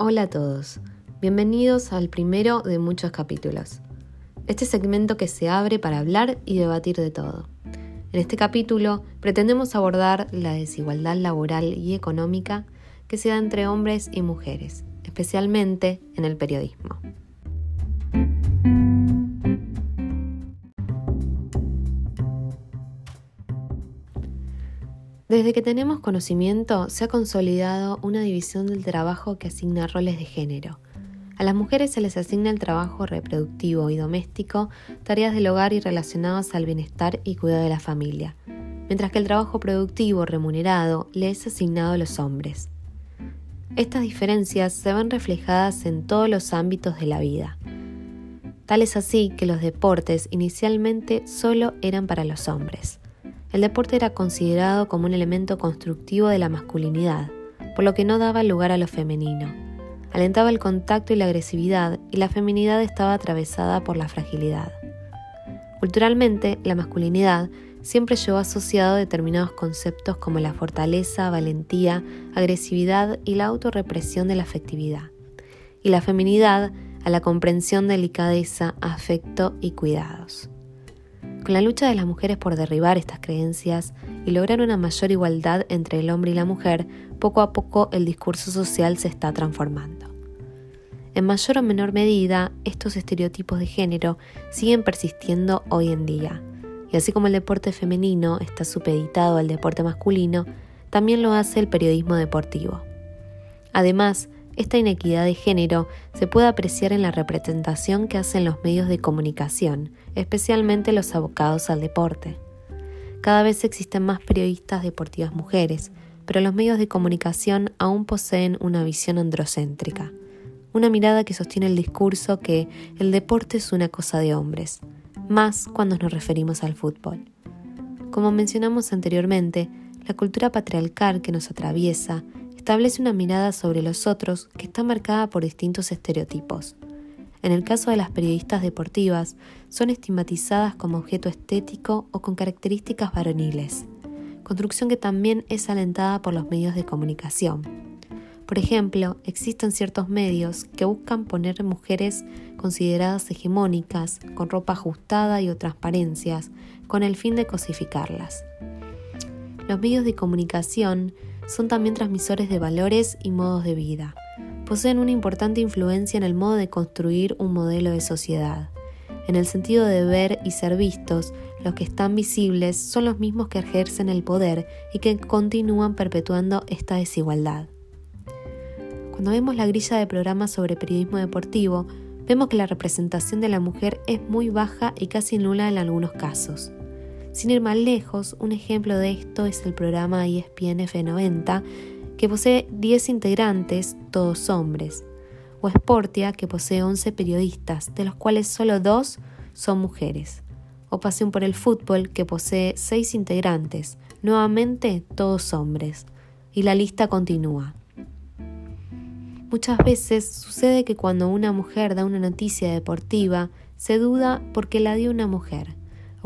Hola a todos, bienvenidos al primero de muchos capítulos. Este segmento que se abre para hablar y debatir de todo. En este capítulo pretendemos abordar la desigualdad laboral y económica que se da entre hombres y mujeres, especialmente en el periodismo. Desde que tenemos conocimiento, se ha consolidado una división del trabajo que asigna roles de género. A las mujeres se les asigna el trabajo reproductivo y doméstico, tareas del hogar y relacionadas al bienestar y cuidado de la familia, mientras que el trabajo productivo remunerado le es asignado a los hombres. Estas diferencias se ven reflejadas en todos los ámbitos de la vida. Tal es así que los deportes inicialmente solo eran para los hombres el deporte era considerado como un elemento constructivo de la masculinidad, por lo que no daba lugar a lo femenino. Alentaba el contacto y la agresividad y la feminidad estaba atravesada por la fragilidad. Culturalmente, la masculinidad siempre llevó asociado determinados conceptos como la fortaleza, valentía, agresividad y la autorrepresión de la afectividad, y la feminidad a la comprensión, delicadeza, afecto y cuidados. Con la lucha de las mujeres por derribar estas creencias y lograr una mayor igualdad entre el hombre y la mujer, poco a poco el discurso social se está transformando. En mayor o menor medida, estos estereotipos de género siguen persistiendo hoy en día, y así como el deporte femenino está supeditado al deporte masculino, también lo hace el periodismo deportivo. Además, esta inequidad de género se puede apreciar en la representación que hacen los medios de comunicación, especialmente los abocados al deporte. Cada vez existen más periodistas deportivas mujeres, pero los medios de comunicación aún poseen una visión androcéntrica, una mirada que sostiene el discurso que el deporte es una cosa de hombres, más cuando nos referimos al fútbol. Como mencionamos anteriormente, la cultura patriarcal que nos atraviesa establece una mirada sobre los otros que está marcada por distintos estereotipos. En el caso de las periodistas deportivas, son estigmatizadas como objeto estético o con características varoniles, construcción que también es alentada por los medios de comunicación. Por ejemplo, existen ciertos medios que buscan poner mujeres consideradas hegemónicas, con ropa ajustada y o transparencias, con el fin de cosificarlas. Los medios de comunicación son también transmisores de valores y modos de vida. Poseen una importante influencia en el modo de construir un modelo de sociedad. En el sentido de ver y ser vistos, los que están visibles son los mismos que ejercen el poder y que continúan perpetuando esta desigualdad. Cuando vemos la grilla de programas sobre periodismo deportivo, vemos que la representación de la mujer es muy baja y casi nula en algunos casos. Sin ir más lejos, un ejemplo de esto es el programa ESPN F90, que posee 10 integrantes, todos hombres, o Sportia, que posee 11 periodistas, de los cuales solo dos son mujeres, o Pasión por el Fútbol, que posee 6 integrantes, nuevamente todos hombres, y la lista continúa. Muchas veces sucede que cuando una mujer da una noticia deportiva, se duda porque la dio una mujer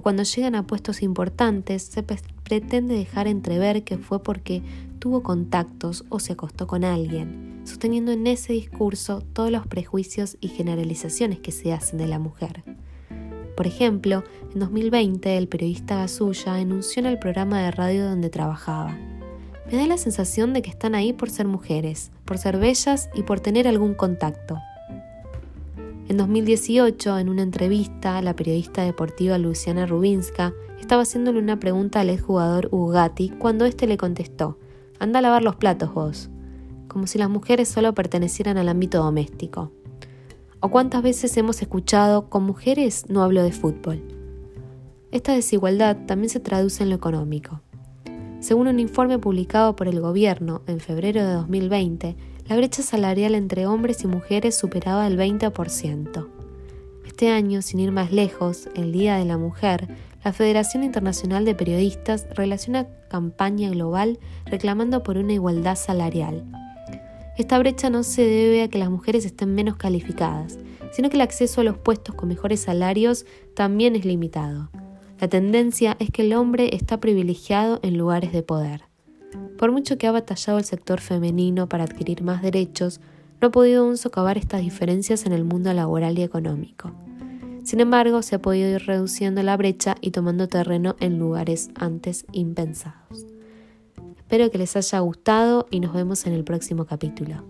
cuando llegan a puestos importantes se pretende dejar entrever que fue porque tuvo contactos o se acostó con alguien, sosteniendo en ese discurso todos los prejuicios y generalizaciones que se hacen de la mujer. Por ejemplo, en 2020 el periodista Gasulla enunció en el programa de radio donde trabajaba. Me da la sensación de que están ahí por ser mujeres, por ser bellas y por tener algún contacto. En 2018, en una entrevista, la periodista deportiva Luciana Rubinska estaba haciéndole una pregunta al exjugador Ugati cuando éste le contestó, anda a lavar los platos vos, como si las mujeres solo pertenecieran al ámbito doméstico. ¿O cuántas veces hemos escuchado, con mujeres no hablo de fútbol? Esta desigualdad también se traduce en lo económico. Según un informe publicado por el gobierno en febrero de 2020, la brecha salarial entre hombres y mujeres superaba el 20%. Este año, sin ir más lejos, el Día de la Mujer, la Federación Internacional de Periodistas realizó una campaña global reclamando por una igualdad salarial. Esta brecha no se debe a que las mujeres estén menos calificadas, sino que el acceso a los puestos con mejores salarios también es limitado. La tendencia es que el hombre está privilegiado en lugares de poder. Por mucho que ha batallado el sector femenino para adquirir más derechos, no ha podido aún socavar estas diferencias en el mundo laboral y económico. Sin embargo, se ha podido ir reduciendo la brecha y tomando terreno en lugares antes impensados. Espero que les haya gustado y nos vemos en el próximo capítulo.